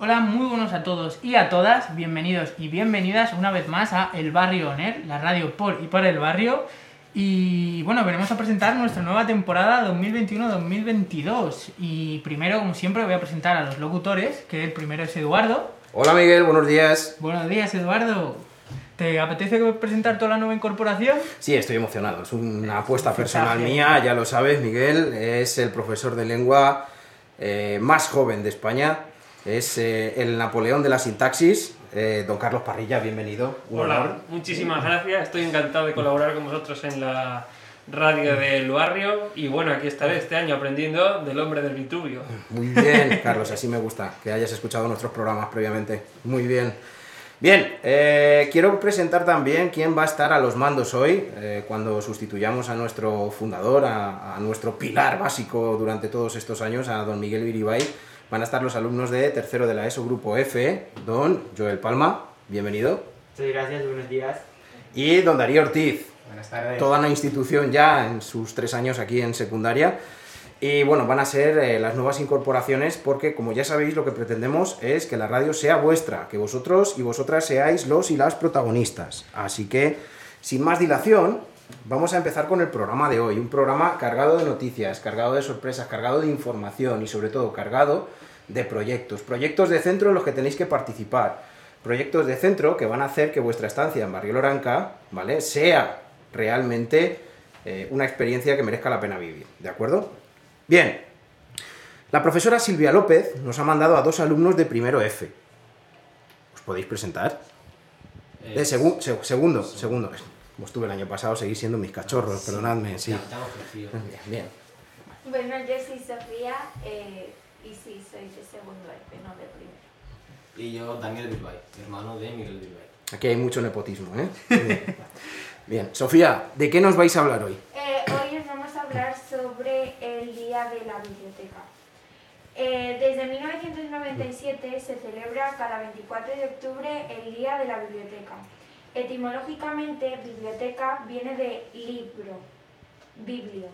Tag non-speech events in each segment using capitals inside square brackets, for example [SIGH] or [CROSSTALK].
Hola, muy buenos a todos y a todas, bienvenidos y bienvenidas una vez más a El Barrio Oner, la radio por y para el barrio. Y bueno, venimos a presentar nuestra nueva temporada 2021-2022. Y primero, como siempre, voy a presentar a los locutores, que el primero es Eduardo. Hola Miguel, buenos días. Buenos días, Eduardo. ¿Te apetece presentar toda la nueva incorporación? Sí, estoy emocionado. Es una apuesta personal mía, ya lo sabes, Miguel. Es el profesor de lengua eh, más joven de España. Es eh, el Napoleón de la sintaxis. Eh, don Carlos Parrilla, bienvenido. Un Hola, honor. muchísimas gracias. Estoy encantado de colaborar con vosotros en la radio del barrio. Y bueno, aquí estaré este año aprendiendo del hombre del Vitruvio. Muy bien, Carlos, así me gusta que hayas escuchado nuestros programas previamente. Muy bien. Bien, eh, quiero presentar también quién va a estar a los mandos hoy, eh, cuando sustituyamos a nuestro fundador, a, a nuestro pilar básico durante todos estos años, a don Miguel Viribay. Van a estar los alumnos de tercero de la ESO Grupo F, don Joel Palma, bienvenido, Muchas gracias, buenos días. y don Darío Ortiz, Buenas tardes. toda una institución ya en sus tres años aquí en secundaria. Y bueno, van a ser eh, las nuevas incorporaciones porque, como ya sabéis, lo que pretendemos es que la radio sea vuestra, que vosotros y vosotras seáis los y las protagonistas. Así que, sin más dilación, vamos a empezar con el programa de hoy. Un programa cargado de noticias, cargado de sorpresas, cargado de información y sobre todo cargado de proyectos. Proyectos de centro en los que tenéis que participar. Proyectos de centro que van a hacer que vuestra estancia en Barrio Loranca, ¿vale? Sea realmente eh, una experiencia que merezca la pena vivir. ¿De acuerdo? Bien. La profesora Silvia López nos ha mandado a dos alumnos de primero F. ¿Os podéis presentar? De segu- se- segundo, segundo. Como estuve el año pasado, seguís siendo mis cachorros, perdonadme, sí. [LAUGHS] Bien, bien. Bueno, yo soy Sofía eh, y sí, soy de segundo F, no de primero. Y yo, Daniel Bilbao, hermano de Miguel Bilbao. Aquí hay mucho nepotismo, ¿eh? Bien. Bien. Sofía, ¿de qué nos vais a hablar hoy? Eh, hoy os vamos a hablar sobre el Día de la Biblioteca. Eh, desde 1997 se celebra cada 24 de octubre el Día de la Biblioteca. Etimológicamente, biblioteca viene de libro, biblio,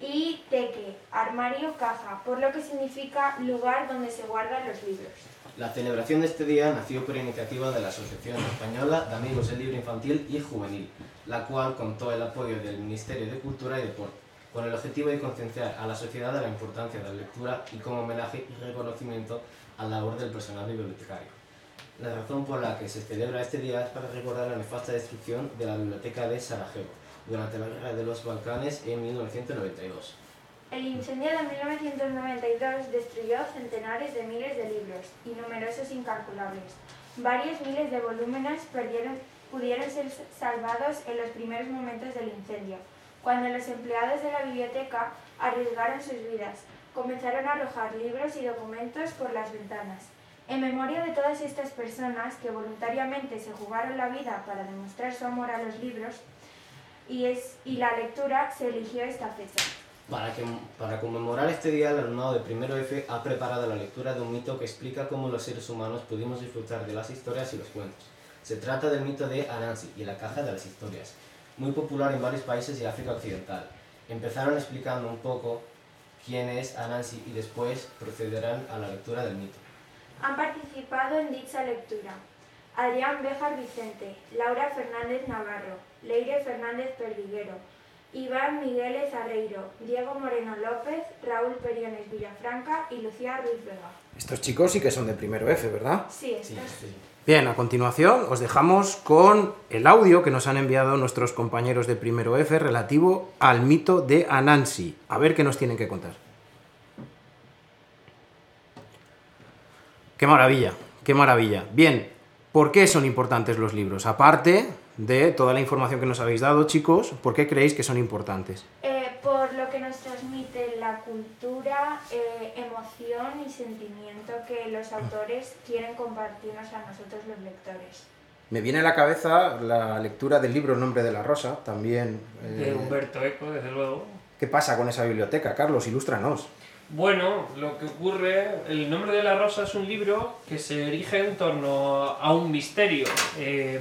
y teque, armario, caja, por lo que significa lugar donde se guardan los libros. La celebración de este día nació por iniciativa de la Asociación Española de Amigos del Libro Infantil y Juvenil, la cual contó el apoyo del Ministerio de Cultura y Deporte, con el objetivo de concienciar a la sociedad de la importancia de la lectura y como homenaje y reconocimiento a la labor del personal bibliotecario. La razón por la que se celebra este día es para recordar la nefasta destrucción de la biblioteca de Sarajevo durante la Guerra de los Balcanes en 1992. El incendio de 1992 destruyó centenares de miles de libros y numerosos incalculables. Varios miles de volúmenes perdieron- pudieron ser salvados en los primeros momentos del incendio, cuando los empleados de la biblioteca arriesgaron sus vidas. Comenzaron a arrojar libros y documentos por las ventanas. En memoria de todas estas personas que voluntariamente se jugaron la vida para demostrar su amor a los libros y, es, y la lectura, se eligió esta fecha. Para, que, para conmemorar este día, el alumnado de primero F ha preparado la lectura de un mito que explica cómo los seres humanos pudimos disfrutar de las historias y los cuentos. Se trata del mito de Anansi y la caja de las historias, muy popular en varios países de África Occidental. Empezaron explicando un poco quién es Anansi y después procederán a la lectura del mito. Han participado en dicha lectura Adrián Béjar Vicente, Laura Fernández Navarro, Leire Fernández Perdiguero, Iván Migueles Arreiro, Diego Moreno López, Raúl Periones Villafranca y Lucía Ruiz Vega. Estos chicos sí que son de primero F, ¿verdad? Sí, Sí, estas. sí. Bien, a continuación os dejamos con el audio que nos han enviado nuestros compañeros de primero F relativo al mito de Anansi. A ver qué nos tienen que contar. Qué maravilla, qué maravilla. Bien, ¿por qué son importantes los libros? Aparte de toda la información que nos habéis dado, chicos, ¿por qué creéis que son importantes? Eh, por lo que nos transmite la cultura, eh, emoción y sentimiento que los autores quieren compartirnos a nosotros los lectores. Me viene a la cabeza la lectura del libro El nombre de la rosa, también. eh, De Humberto Eco, desde luego. ¿Qué pasa con esa biblioteca, Carlos? Ilústranos. Bueno, lo que ocurre, El nombre de la rosa es un libro que se erige en torno a un misterio. Eh,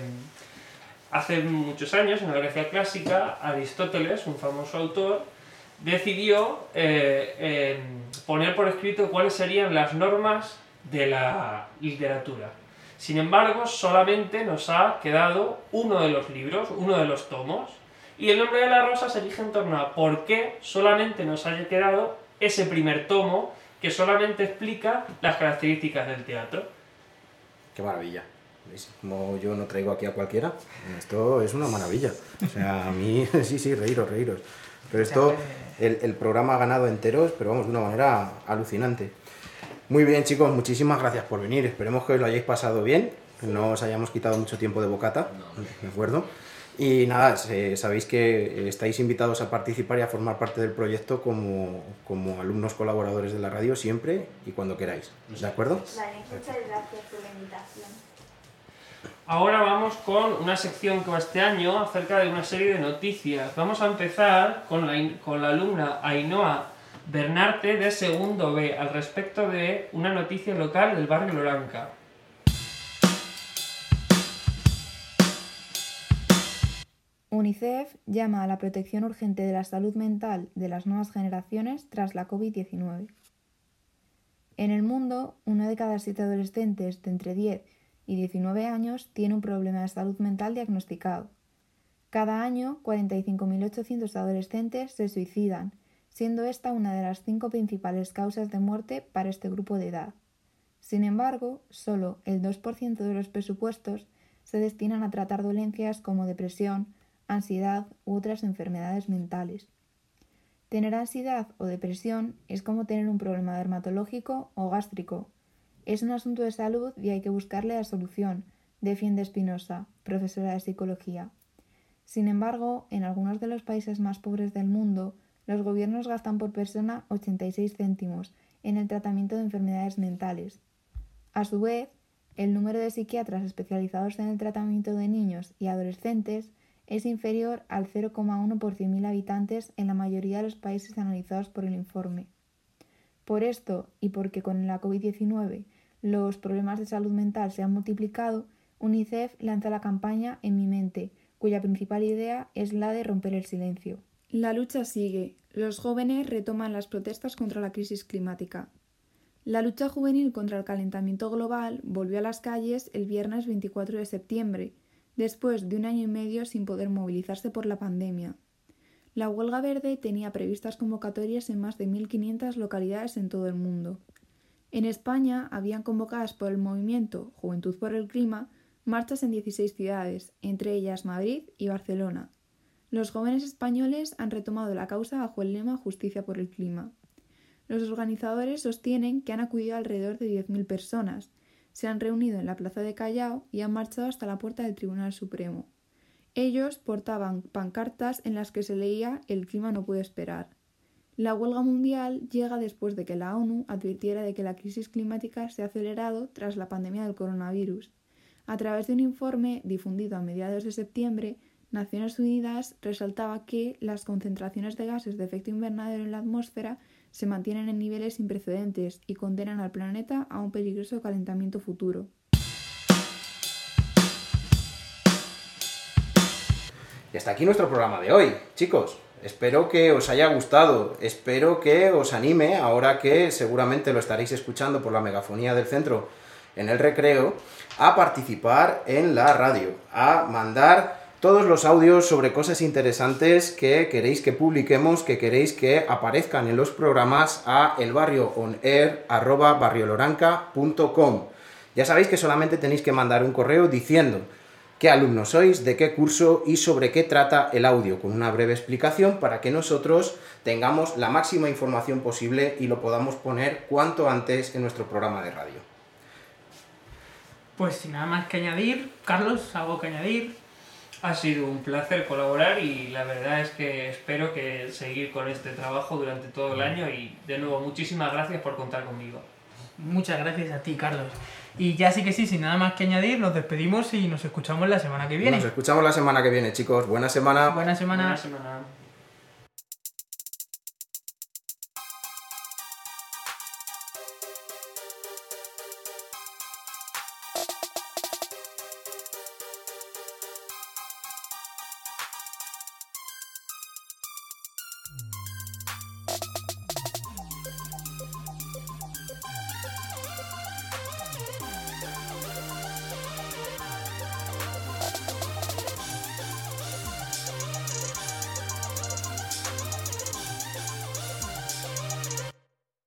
hace muchos años, en la Grecia clásica, Aristóteles, un famoso autor, decidió eh, poner por escrito cuáles serían las normas de la literatura. Sin embargo, solamente nos ha quedado uno de los libros, uno de los tomos, y el nombre de la rosa se elige en torno a por qué solamente nos haya quedado ese primer tomo que solamente explica las características del teatro. Qué maravilla. ¿Veis? Como yo no traigo aquí a cualquiera, esto es una maravilla. O sea, a mí, [LAUGHS] sí, sí, reíros, reíros. Pero esto, el, el programa ha ganado enteros, pero vamos, de una manera alucinante. Muy bien, chicos, muchísimas gracias por venir. Esperemos que os lo hayáis pasado bien, que no os hayamos quitado mucho tiempo de bocata, ¿de acuerdo? Y nada, sabéis que estáis invitados a participar y a formar parte del proyecto como, como alumnos colaboradores de la radio siempre y cuando queráis, ¿de acuerdo? Vale, muchas gracias por la invitación. Ahora vamos con una sección que va este año acerca de una serie de noticias. Vamos a empezar con la, con la alumna Ainhoa Bernarte de segundo B al respecto de una noticia local del barrio Loranca. UNICEF llama a la protección urgente de la salud mental de las nuevas generaciones tras la COVID-19. En el mundo, uno de cada siete adolescentes de entre 10 y 19 años tiene un problema de salud mental diagnosticado. Cada año, 45.800 adolescentes se suicidan, siendo esta una de las cinco principales causas de muerte para este grupo de edad. Sin embargo, solo el 2% de los presupuestos se destinan a tratar dolencias como depresión, ansiedad u otras enfermedades mentales. Tener ansiedad o depresión es como tener un problema dermatológico o gástrico. Es un asunto de salud y hay que buscarle la solución, defiende Espinosa, profesora de psicología. Sin embargo, en algunos de los países más pobres del mundo, los gobiernos gastan por persona 86 céntimos en el tratamiento de enfermedades mentales. A su vez, el número de psiquiatras especializados en el tratamiento de niños y adolescentes es inferior al 0,1 por 100.000 habitantes en la mayoría de los países analizados por el informe. Por esto, y porque con la COVID-19 los problemas de salud mental se han multiplicado, UNICEF lanza la campaña En mi mente, cuya principal idea es la de romper el silencio. La lucha sigue. Los jóvenes retoman las protestas contra la crisis climática. La lucha juvenil contra el calentamiento global volvió a las calles el viernes 24 de septiembre, después de un año y medio sin poder movilizarse por la pandemia. La huelga verde tenía previstas convocatorias en más de 1.500 localidades en todo el mundo. En España habían convocadas por el movimiento Juventud por el Clima marchas en 16 ciudades, entre ellas Madrid y Barcelona. Los jóvenes españoles han retomado la causa bajo el lema Justicia por el Clima. Los organizadores sostienen que han acudido alrededor de 10.000 personas, se han reunido en la plaza de Callao y han marchado hasta la puerta del Tribunal Supremo. Ellos portaban pancartas en las que se leía El clima no puede esperar. La huelga mundial llega después de que la ONU advirtiera de que la crisis climática se ha acelerado tras la pandemia del coronavirus. A través de un informe difundido a mediados de septiembre, Naciones Unidas resaltaba que las concentraciones de gases de efecto invernadero en la atmósfera se mantienen en niveles sin precedentes y condenan al planeta a un peligroso calentamiento futuro. Y hasta aquí nuestro programa de hoy, chicos. Espero que os haya gustado, espero que os anime, ahora que seguramente lo estaréis escuchando por la megafonía del centro en el recreo, a participar en la radio, a mandar todos los audios sobre cosas interesantes que queréis que publiquemos, que queréis que aparezcan en los programas a elbarroonair@barrioloranca.com. Ya sabéis que solamente tenéis que mandar un correo diciendo qué alumnos sois, de qué curso y sobre qué trata el audio, con una breve explicación para que nosotros tengamos la máxima información posible y lo podamos poner cuanto antes en nuestro programa de radio. Pues sin nada más que añadir, Carlos, algo que añadir. Ha sido un placer colaborar y la verdad es que espero que seguir con este trabajo durante todo el año y de nuevo muchísimas gracias por contar conmigo. Muchas gracias a ti, Carlos. Y ya sí que sí, sin nada más que añadir, nos despedimos y nos escuchamos la semana que viene. Nos escuchamos la semana que viene, chicos. Buena semana. Buena semana. Buena semana.